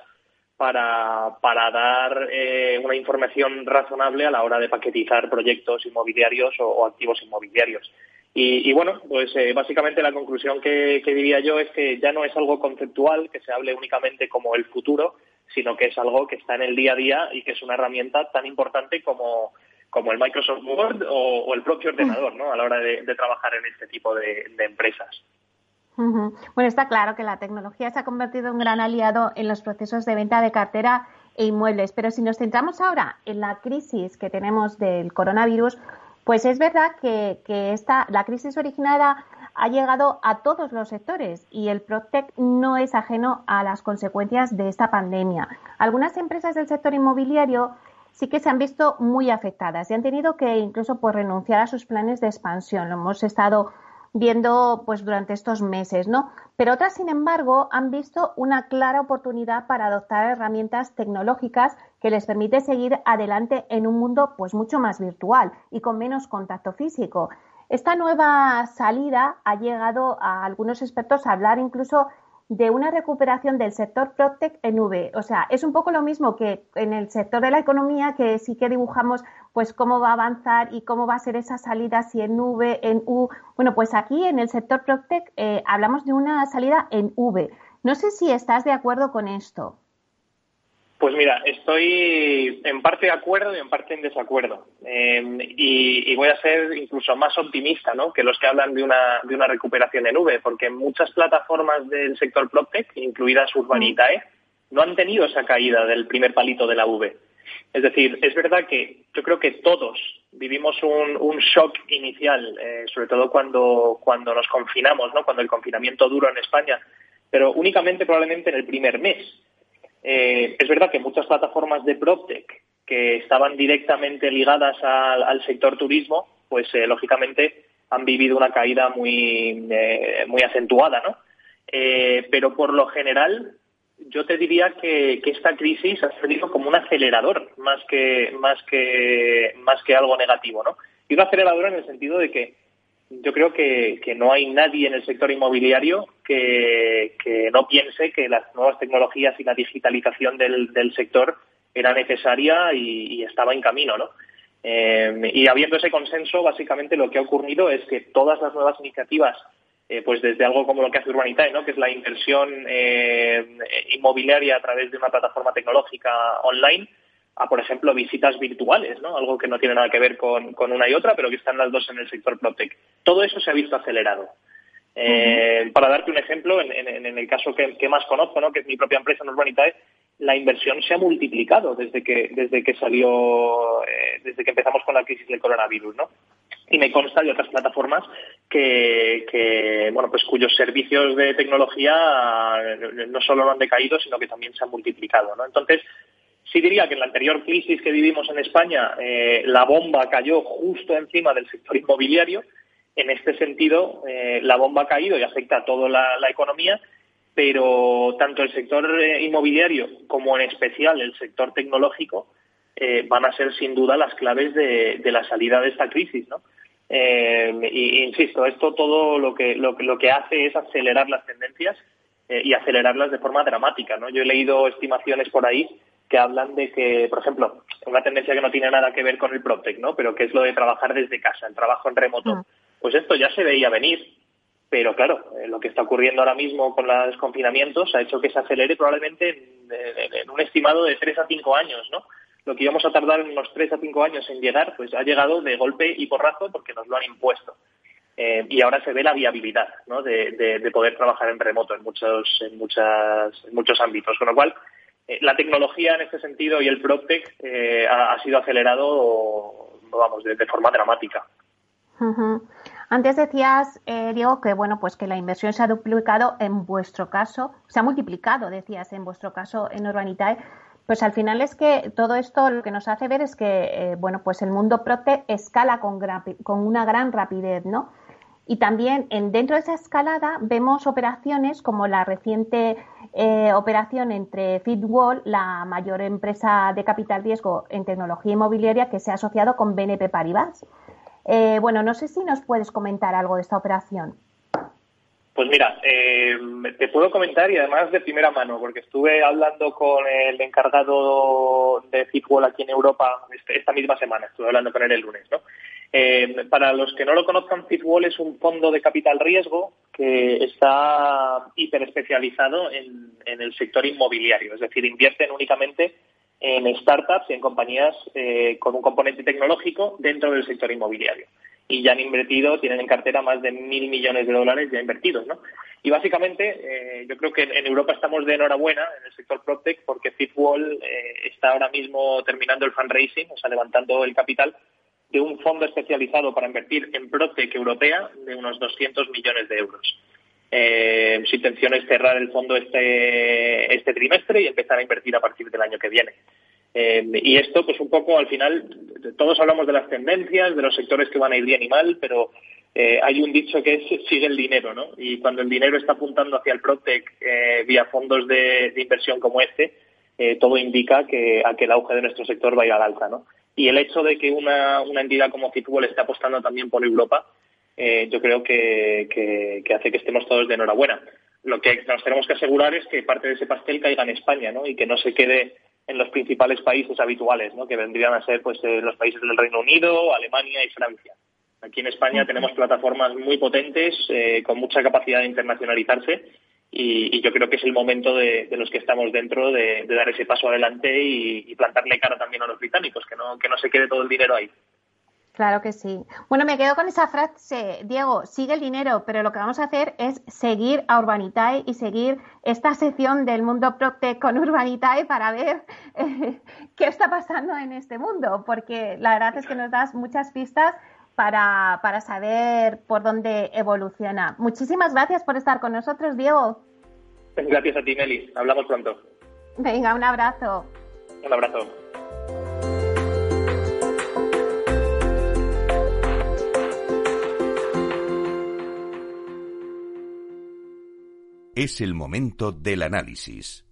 para, para dar eh, una información razonable a la hora de paquetizar proyectos inmobiliarios o, activos inmobiliarios. Y, bueno, pues básicamente la conclusión que, que, diría yo es que ya no es algo conceptual, que se hable únicamente como el futuro, sino que es algo que está en el día a día y que es una herramienta tan importante como, como el Microsoft Word o, el propio ordenador, ¿no? A la hora de, trabajar en este tipo de, empresas. Bueno, está claro que la tecnología se ha convertido en un gran aliado en los procesos de venta de cartera e inmuebles, pero si nos centramos ahora en la crisis que tenemos del coronavirus, pues es verdad que, esta, la crisis originada ha llegado a todos los sectores y el Protec no es ajeno a las consecuencias de esta pandemia. Algunas empresas del sector inmobiliario sí que se han visto muy afectadas y han tenido que incluso pues, renunciar a sus planes de expansión. Lo hemos estado viendo pues durante estos meses, ¿no? Pero otras, sin embargo, han visto una clara oportunidad para adoptar herramientas tecnológicas que les permite seguir adelante en un mundo pues mucho más virtual y con menos contacto físico. Esta nueva salida ha llegado a algunos expertos a hablar incluso de una recuperación del sector PropTech en V. O sea, es un poco lo mismo que en el sector de la economía, que sí que dibujamos pues cómo va a avanzar y cómo va a ser esa salida, si en V, en U. Bueno, pues aquí en el sector PropTech eh, hablamos de una salida en V. No sé si estás de acuerdo con esto. Pues mira, estoy en parte de acuerdo y en parte en desacuerdo. Em, y, voy a ser incluso más optimista ¿no? que los que hablan de una, de una recuperación en V, porque muchas plataformas del sector PropTech, incluidas Urbanitae, mm. no han tenido esa caída del primer palito de la V. Es decir, es verdad que yo creo que todos vivimos un, shock inicial, eh, sobre todo cuando, cuando nos confinamos, ¿no? cuando el confinamiento duro en España, pero únicamente probablemente en el primer mes eh, es verdad que muchas plataformas de PropTech que estaban directamente ligadas al, sector turismo, pues eh, lógicamente han vivido una caída muy, eh, muy acentuada, ¿no? pero por lo general, yo te diría que, esta crisis ha servido como un acelerador más que, más que, más que algo negativo, ¿no? Y un acelerador en el sentido de que yo creo que, no hay nadie en el sector inmobiliario que, no piense que las nuevas tecnologías y la digitalización del, sector era necesaria y, estaba en camino, ¿no? Eh, y habiendo ese consenso, básicamente lo que ha ocurrido es que todas las nuevas iniciativas, eh, pues desde algo como lo que hace Urbanitae, ¿no? que es la inversión eh, inmobiliaria a través de una plataforma tecnológica online, a, por ejemplo, visitas virtuales, ¿no? Algo que no tiene nada que ver con, una y otra, pero que están las dos en el sector PropTech. Todo eso se ha visto acelerado. Eh, para darte un ejemplo, en, el caso que, más conozco, ¿no? que es mi propia empresa Urbanitae, la inversión se ha multiplicado desde que desde que salió eh, desde que empezamos con la crisis del coronavirus, ¿no? Y me consta de otras plataformas que, que bueno pues cuyos servicios de tecnología no solo no han decaído, sino que también se han multiplicado, ¿no? Entonces Sí diría que en la anterior crisis que vivimos en España, eh, la bomba cayó justo encima del sector inmobiliario. En este sentido, eh, la bomba ha caído y afecta a toda la, economía, pero tanto el sector eh, inmobiliario como en especial el sector tecnológico van a ser sin duda las claves de, la salida de esta crisis. ¿no? y, insisto, esto todo lo que, lo, lo que hace es acelerar las tendencias y acelerarlas de forma dramática. ¿no? Yo he leído estimaciones por ahí que hablan de que, por ejemplo, una tendencia que no tiene nada que ver con el PropTech, ¿no? Pero que es lo de trabajar desde casa, el trabajo en remoto. Ah. Pues esto ya se veía venir. Pero claro, eh, lo que está ocurriendo ahora mismo con los confinamientos ha hecho que se acelere probablemente en, un estimado de tres a cinco años, ¿no? Lo que íbamos a tardar unos tres a cinco años en llegar, pues ha llegado de golpe y porrazo porque nos lo han impuesto. Eh, y ahora se ve la viabilidad ¿no? de, poder trabajar en remoto en muchos, en muchas, en muchos ámbitos. Con lo cual, la tecnología en este sentido y el PropTech ha, sido acelerado, vamos, de, forma dramática. Antes decías, eh, Diego, que bueno, pues que la inversión se ha duplicado en vuestro caso, se ha multiplicado, decías, en vuestro caso en Urbanitae. Pues al final es que todo esto lo que nos hace ver es que, eh, bueno, pues el mundo Prote escala con una gran rapidez, ¿no? Y también en, dentro de esa escalada vemos operaciones como la reciente eh, operación entre Fitwall, la mayor empresa de capital riesgo en tecnología inmobiliaria que se ha asociado con BNP Paribas. Eh, bueno, no sé si nos puedes comentar algo de esta operación. Pues mira, eh, te puedo comentar y además de primera mano, porque estuve hablando con el encargado de Fitwall aquí en Europa este, esta misma semana, estuve hablando con él el lunes, ¿no? Eh, para los que no lo conozcan, Fitwall es un fondo de capital riesgo que está hiperespecializado en, en el sector inmobiliario, es decir, invierten únicamente en startups y en compañías eh, con un componente tecnológico dentro del sector inmobiliario. Y ya han invertido, tienen en cartera más de mil millones de dólares ya invertidos, ¿no? Y básicamente, eh, yo creo que en Europa estamos de enhorabuena en el sector PropTech porque Fitwall eh, está ahora mismo terminando el fundraising, o sea, levantando el capital de un fondo especializado para invertir en PropTech europea de unos 200 millones de euros. Eh, su intención es cerrar el fondo este, este trimestre y empezar a invertir a partir del año que viene. Eh, y esto, pues un poco al final, todos hablamos de las tendencias, de los sectores que van a ir bien y mal, pero eh, hay un dicho que es sigue el dinero, ¿no? Y cuando el dinero está apuntando hacia el Protec eh, vía fondos de, inversión como este, todo indica que a que el auge de nuestro sector va a ir al alza, ¿no? Y el hecho de que una, una entidad como Fitwell esté apostando también por Europa, eh, yo creo que, hace que estemos todos de enhorabuena. Lo que nos tenemos que asegurar es que parte de ese pastel caiga en España ¿no? y que no se quede en los principales países habituales, ¿no? que vendrían a ser pues, eh, los países del Reino Unido, Alemania y Francia. Aquí en España tenemos plataformas muy potentes, eh, con mucha capacidad de internacionalizarse y, yo creo que es el momento de, los que estamos dentro de, dar ese paso adelante y, plantarle cara también a los británicos, que no, que no se quede todo el dinero ahí. Claro que sí. Bueno, me quedo con esa frase, Diego, sigue el dinero, pero lo que vamos a hacer es seguir a Urbanitae y seguir esta sección del mundo Proctec con Urbanitae para ver eh, qué está pasando en este mundo, porque la verdad es que nos das muchas pistas para, para saber por dónde evoluciona. Muchísimas gracias por estar con nosotros, Diego. Gracias a ti, Meli. Hablamos pronto. Venga, un abrazo. Un abrazo. Es el momento del análisis.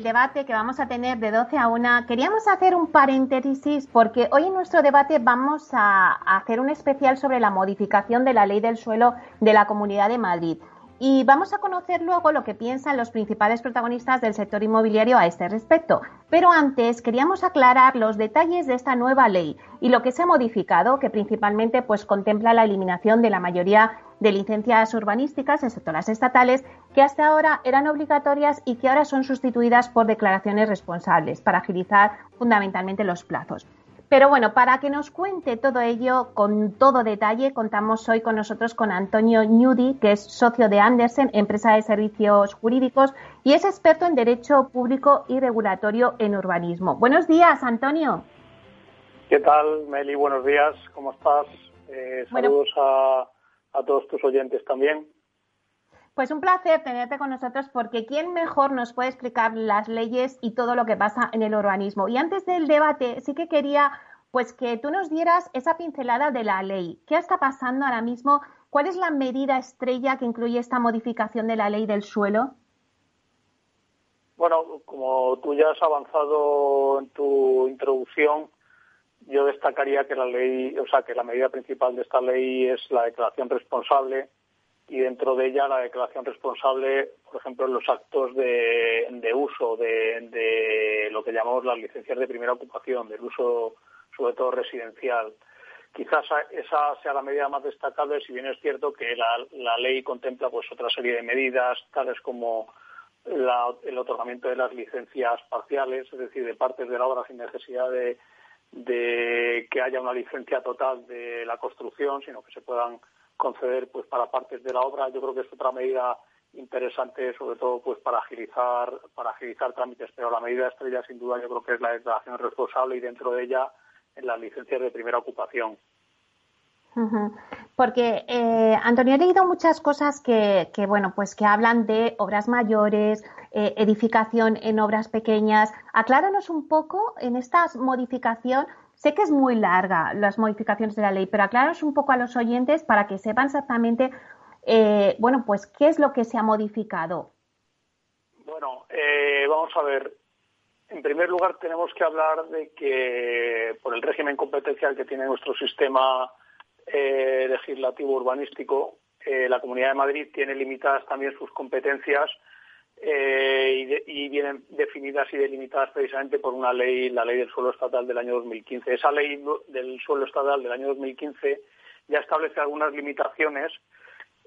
Del debate que vamos a tener de 12 a 1, queríamos hacer un paréntesis porque hoy en nuestro debate vamos a hacer un especial sobre la modificación de la ley del suelo de la Comunidad de Madrid. Y vamos a conocer luego lo que piensan los principales protagonistas del sector inmobiliario a este respecto. Pero antes queríamos aclarar los detalles de esta nueva ley y lo que se ha modificado, que principalmente pues contempla la eliminación de la mayoría de licencias urbanísticas, excepto las estatales, que hasta ahora eran obligatorias y que ahora son sustituidas por declaraciones responsables para agilizar fundamentalmente los plazos. Pero bueno, para que nos cuente todo ello con todo detalle, contamos hoy con nosotros con Antonio Nudi, que es socio de Andersen, empresa de servicios jurídicos, y es experto en Derecho Público y Regulatorio en Urbanismo. Buenos días, Antonio. ¿Qué tal, Meli? Buenos días, ¿cómo estás? Eh, saludos a, a todos tus oyentes también. Pues un placer tenerte con nosotros porque ¿quién mejor nos puede explicar las leyes y todo lo que pasa en el urbanismo? Y antes del debate, sí que quería pues que tú nos dieras esa pincelada de la ley. ¿Qué está pasando ahora mismo? ¿Cuál es la medida estrella que incluye esta modificación de la ley del suelo? Bueno, como tú ya has avanzado en tu introducción, yo destacaría que la ley, o sea, que la medida principal de esta ley es la declaración responsable y dentro de ella la declaración responsable, por ejemplo, en los actos de, uso de, lo que llamamos las licencias de primera ocupación, del uso sobre todo residencial. Quizás esa sea la medida más destacable, si bien es cierto que la, ley contempla pues otra serie de medidas, tales como el otorgamiento de las licencias parciales, es decir, de partes de la obra sin necesidad de, de que haya una licencia total de la construcción, sino que se puedan conceder pues para partes de la obra. Yo creo que es otra medida interesante, sobre todo pues para agilizar para agilizar trámites. Pero la medida estrella, sin duda, yo creo que es la declaración responsable y dentro de ella en las licencias de primera ocupación. Porque, eh, Antonio, he leído muchas cosas que, bueno, pues que hablan de obras mayores, eh, edificación en obras pequeñas. Acláranos un poco en esta modificación Sé que es muy larga las modificaciones de la ley, pero acláranos un poco a los oyentes para que sepan exactamente, eh, bueno, pues qué es lo que se ha modificado. Bueno, eh, vamos a ver. En primer lugar, tenemos que hablar de que por el régimen competencial que tiene nuestro sistema eh, legislativo urbanístico, la Comunidad de Madrid tiene limitadas también sus competencias eh, y, vienen definidas y delimitadas precisamente por una ley, la ley del suelo estatal del año 2015. Esa ley del suelo estatal del año 2015 ya establece algunas limitaciones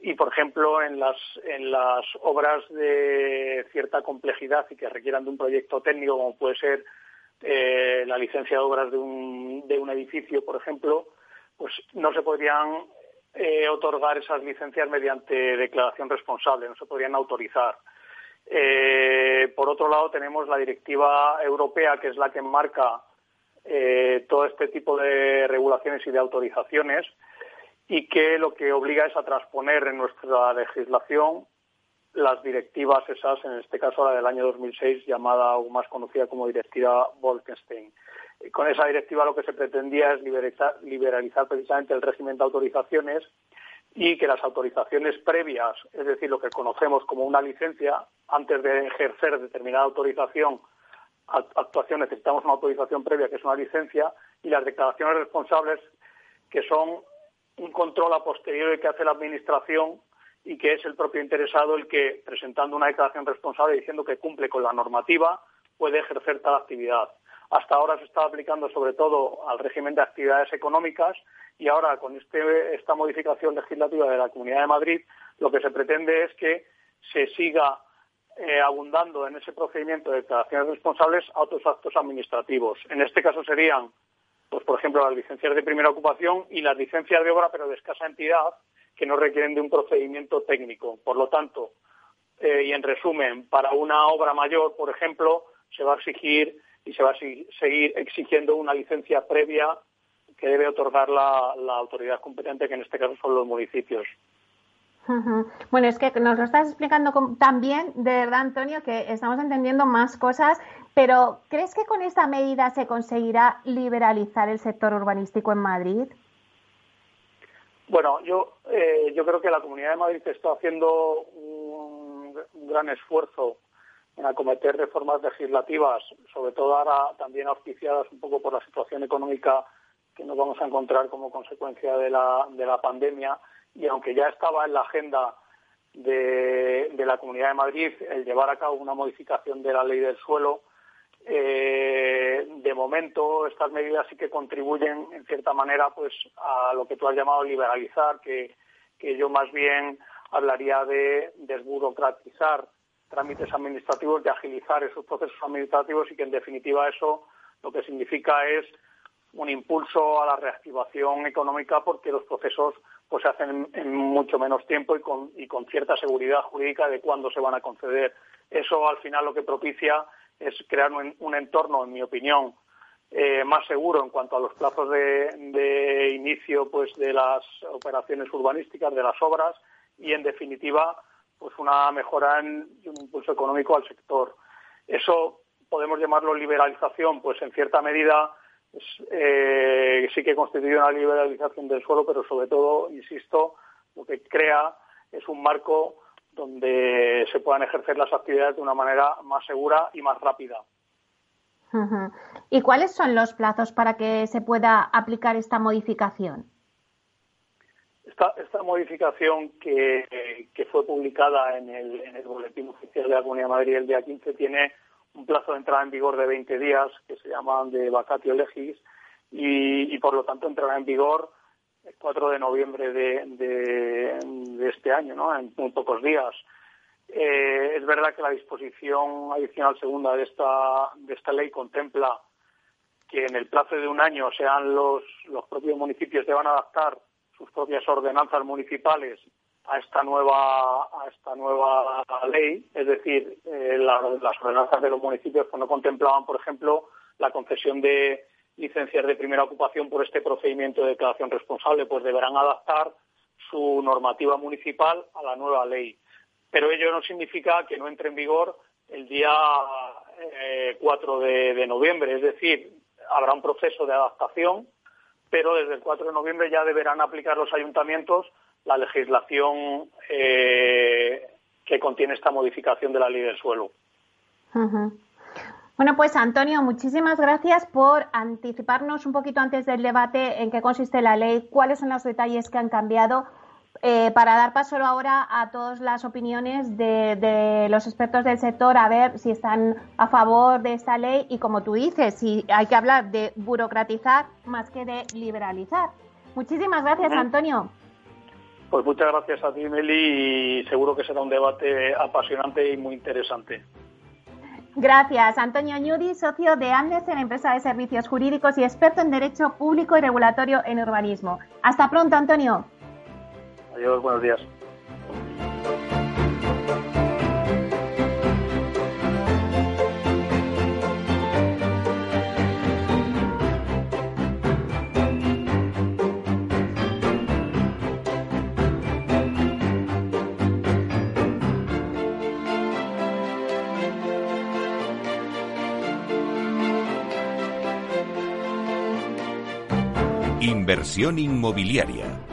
y, por ejemplo, en las, en las obras de cierta complejidad y que requieran de un proyecto técnico, como puede ser eh, la licencia de obras de un, de un edificio, por ejemplo, pues no se podrían eh, otorgar esas licencias mediante declaración responsable, no se podrían autorizar. Eh, por otro lado, tenemos la directiva europea, que es la que enmarca eh, todo este tipo de regulaciones y de autorizaciones y que lo que obliga es a transponer en nuestra legislación las directivas esas, en este caso la del año 2006, llamada o más conocida como directiva Bolkestein. Con esa directiva lo que se pretendía es liberalizar precisamente el régimen de autorizaciones y que las autorizaciones previas, es decir, lo que conocemos como una licencia, antes de ejercer determinada autorización, actuación necesitamos una autorización previa, que es una licencia, y las declaraciones responsables, que son un control a posteriori que hace la Administración y que es el propio interesado el que, presentando una declaración responsable diciendo que cumple con la normativa, puede ejercer tal actividad. Hasta ahora se está aplicando sobre todo al régimen de actividades económicas y ahora con este, esta modificación legislativa de la Comunidad de Madrid lo que se pretende es que se siga eh, abundando en ese procedimiento de declaraciones responsables a otros actos administrativos. En este caso serían, pues por ejemplo, las licencias de primera ocupación y las licencias de obra, pero de escasa entidad, que no requieren de un procedimiento técnico. Por lo tanto, eh, y en resumen, para una obra mayor, por ejemplo, se va a exigir y se va a seguir exigiendo una licencia previa que debe otorgar la, autoridad competente, que en este caso son los municipios. Bueno, es que nos lo estás explicando también, de verdad, Antonio, que estamos entendiendo más cosas, pero ¿crees que con esta medida se conseguirá liberalizar el sector urbanístico en Madrid? Bueno, yo, eh, yo creo que la Comunidad de Madrid está haciendo un, gran esfuerzo en acometer reformas legislativas, sobre todo ahora también auspiciadas un poco por la situación económica que nos vamos a encontrar como consecuencia de la, de la pandemia. Y aunque ya estaba en la agenda de, la Comunidad de Madrid el llevar a cabo una modificación de la ley del suelo, eh, de momento estas medidas sí que contribuyen en cierta manera pues a lo que tú has llamado liberalizar, que, que yo más bien hablaría de desburocratizar trámites administrativos, de agilizar esos procesos administrativos y que en definitiva eso lo que significa es un impulso a la reactivación económica porque los procesos pues se hacen en, mucho menos tiempo y con, y con cierta seguridad jurídica de cuándo se van a conceder. Eso al final lo que propicia es crear un, entorno, en mi opinión, eh, más seguro en cuanto a los plazos de, inicio pues de las operaciones urbanísticas, de las obras y en definitiva pues una mejora en un impulso económico al sector. Eso podemos llamarlo liberalización, pues en cierta medida eh, sí que constituye una liberalización del suelo, pero sobre todo, insisto, lo que crea es un marco donde se puedan ejercer las actividades de una manera más segura y más rápida. ¿Y cuáles son los plazos para que se pueda aplicar esta modificación? Esta, esta modificación que, que fue publicada en el, en el Boletín Oficial de la Comunidad de Madrid el día 15 tiene un plazo de entrada en vigor de 20 días, que se llaman de vacatio legis, y, por lo tanto entrará en vigor el 4 de noviembre de, de, este año, ¿no? en muy pocos días. Eh, es verdad que la disposición adicional segunda de esta, de esta ley contempla que en el plazo de un año sean los, los propios municipios deban adaptar sus propias ordenanzas municipales a esta nueva a esta nueva ley, es decir, eh, las ordenanzas de los municipios que no contemplaban, por ejemplo, la concesión de licencias de primera ocupación por este procedimiento de declaración responsable, pues deberán adaptar su normativa municipal a la nueva ley. Pero ello no significa que no entre en vigor el día 4 eh, de noviembre, es decir, habrá un proceso de adaptación pero desde el 4 de noviembre ya deberán aplicar los ayuntamientos la legislación eh, que contiene esta modificación de la ley del suelo. Bueno, pues Antonio, muchísimas gracias por anticiparnos un poquito antes del debate en qué consiste la ley, cuáles son los detalles que han cambiado eh, para dar paso ahora a todas las opiniones de, los expertos del sector, a ver si están a favor de esta ley y, como tú dices, si hay que hablar de burocratizar más que de liberalizar. Muchísimas gracias, Antonio. Pues muchas gracias a ti, Meli, y seguro que será un debate apasionante y muy interesante. Gracias. Antonio Ñudi, socio de Andes en empresa de servicios jurídicos y experto en Derecho Público y Regulatorio en Urbanismo. Hasta pronto, Antonio. Adiós, buenos días. Inversión inmobiliaria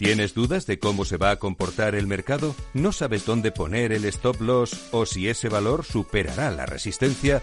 ¿Tienes dudas de cómo se va a comportar el mercado? ¿No sabes dónde poner el stop loss o si ese valor superará la resistencia?